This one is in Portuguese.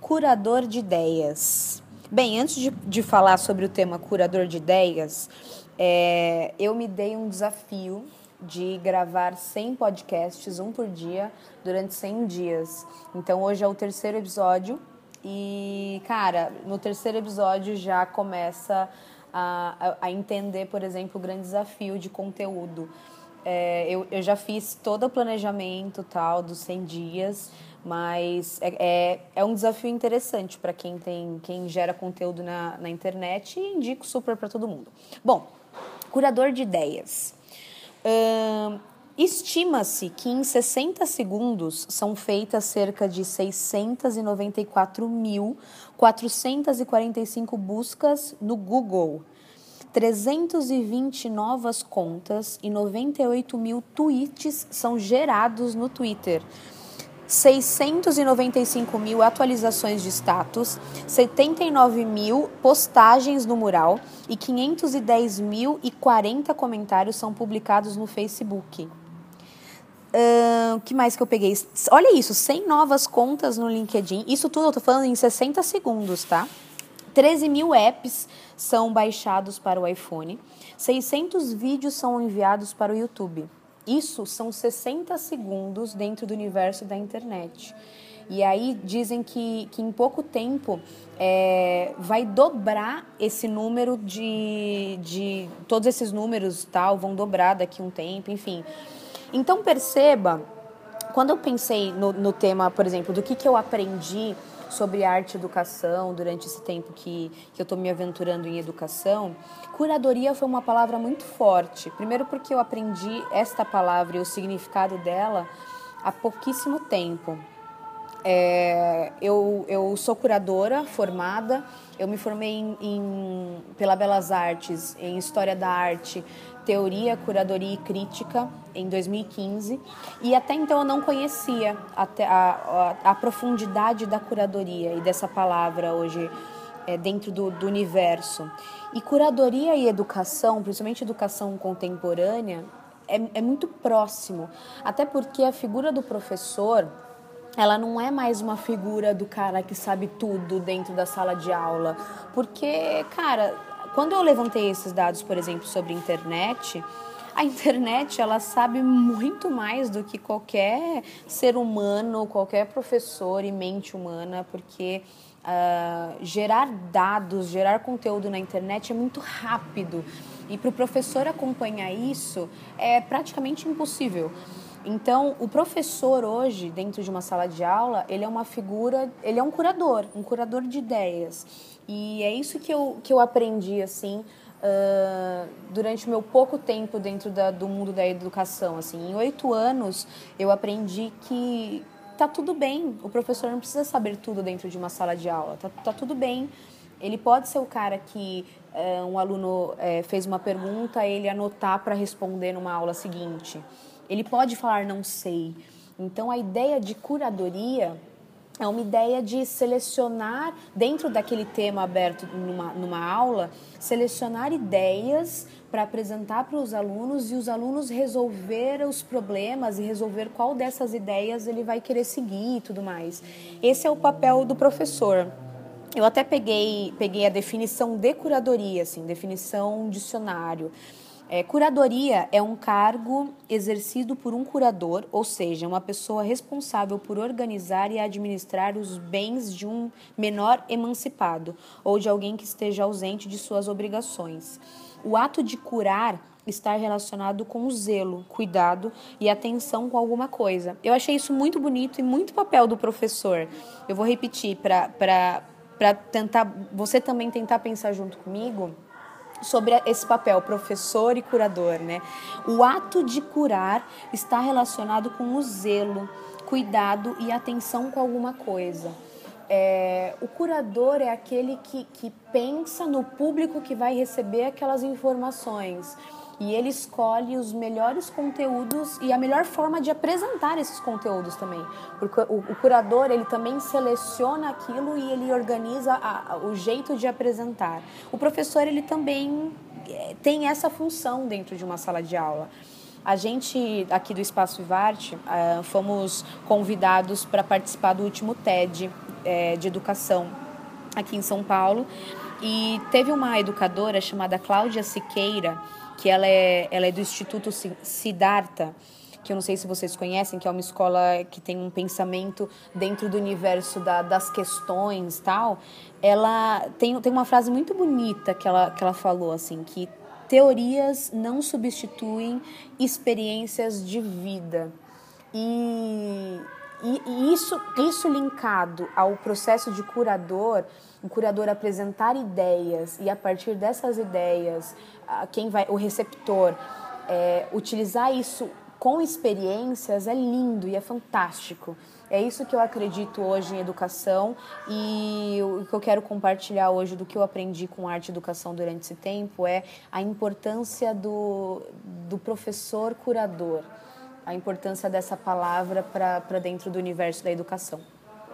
curador de ideias. Bem, antes de, de falar sobre o tema curador de ideias, é, eu me dei um desafio de gravar 100 podcasts, um por dia, durante 100 dias. Então hoje é o terceiro episódio e, cara, no terceiro episódio já começa a, a, entender, por exemplo, o grande desafio de conteúdo. É, eu, eu já fiz todo o planejamento tal dos 100 dias, mas é, é, é um desafio interessante para quem tem quem gera conteúdo na, na internet e indico super para todo mundo. Bom, curador de ideias. Hum, Estima-se que em 60 segundos são feitas cerca de 694.445 buscas no Google, 320 novas contas e 98 mil tweets são gerados no Twitter. 695 mil atualizações de status, 79 mil postagens no mural e 510 mil e 40 comentários são publicados no Facebook. O uh, que mais que eu peguei? Olha isso, 100 novas contas no LinkedIn. Isso tudo eu tô falando em 60 segundos, tá? 13 mil apps são baixados para o iPhone. 600 vídeos são enviados para o YouTube. Isso são 60 segundos dentro do universo da internet. E aí dizem que, que em pouco tempo é, vai dobrar esse número de, de. Todos esses números tal vão dobrar daqui a um tempo, enfim. Então perceba, quando eu pensei no, no tema, por exemplo, do que, que eu aprendi sobre arte e educação durante esse tempo que, que eu estou me aventurando em educação, curadoria foi uma palavra muito forte. Primeiro porque eu aprendi esta palavra e o significado dela há pouquíssimo tempo. É, eu, eu sou curadora formada, eu me formei em, em, pela Belas Artes em História da Arte Teoria, Curadoria e Crítica em 2015 e até então eu não conhecia a, a, a profundidade da curadoria e dessa palavra hoje é, dentro do, do universo. E curadoria e educação, principalmente educação contemporânea, é, é muito próximo, até porque a figura do professor ela não é mais uma figura do cara que sabe tudo dentro da sala de aula, porque, cara, quando eu levantei esses dados, por exemplo, sobre internet, a internet ela sabe muito mais do que qualquer ser humano, qualquer professor e mente humana, porque uh, gerar dados, gerar conteúdo na internet é muito rápido e para o professor acompanhar isso é praticamente impossível. Então, o professor hoje, dentro de uma sala de aula, ele é uma figura, ele é um curador, um curador de ideias. E é isso que eu, que eu aprendi, assim, uh, durante o meu pouco tempo dentro da, do mundo da educação. Assim. Em oito anos, eu aprendi que tá tudo bem, o professor não precisa saber tudo dentro de uma sala de aula, tá, tá tudo bem. Ele pode ser o cara que uh, um aluno uh, fez uma pergunta, ele anotar para responder numa aula seguinte. Ele pode falar não sei. Então a ideia de curadoria é uma ideia de selecionar, dentro daquele tema aberto numa, numa aula, selecionar ideias para apresentar para os alunos e os alunos resolver os problemas e resolver qual dessas ideias ele vai querer seguir e tudo mais. Esse é o papel do professor. Eu até peguei, peguei a definição de curadoria, assim, definição dicionário. É, curadoria é um cargo exercido por um curador, ou seja, uma pessoa responsável por organizar e administrar os bens de um menor emancipado ou de alguém que esteja ausente de suas obrigações. O ato de curar está relacionado com o zelo, cuidado e atenção com alguma coisa. Eu achei isso muito bonito e muito papel do professor. Eu vou repetir para tentar você também tentar pensar junto comigo sobre esse papel professor e curador, né? O ato de curar está relacionado com o zelo, cuidado e atenção com alguma coisa. É, o curador é aquele que, que pensa no público que vai receber aquelas informações e ele escolhe os melhores conteúdos e a melhor forma de apresentar esses conteúdos também. Porque o, o curador, ele também seleciona aquilo e ele organiza a, a, o jeito de apresentar. O professor, ele também eh, tem essa função dentro de uma sala de aula. A gente aqui do Espaço Vivarte uh, fomos convidados para participar do último TED é, de educação aqui em São Paulo. E teve uma educadora chamada Cláudia Siqueira, que ela é, ela é do Instituto Siddhartha, que eu não sei se vocês conhecem, que é uma escola que tem um pensamento dentro do universo da, das questões tal. Ela tem, tem uma frase muito bonita que ela, que ela falou, assim, que teorias não substituem experiências de vida. E, e, e, isso, isso linkado ao processo de curador, o curador apresentar ideias e a partir dessas ideias, quem vai, o receptor, é, utilizar isso com experiências é lindo e é fantástico. É isso que eu acredito hoje em educação e o que eu quero compartilhar hoje do que eu aprendi com arte e educação durante esse tempo é a importância do, do professor curador, a importância dessa palavra para dentro do universo da educação.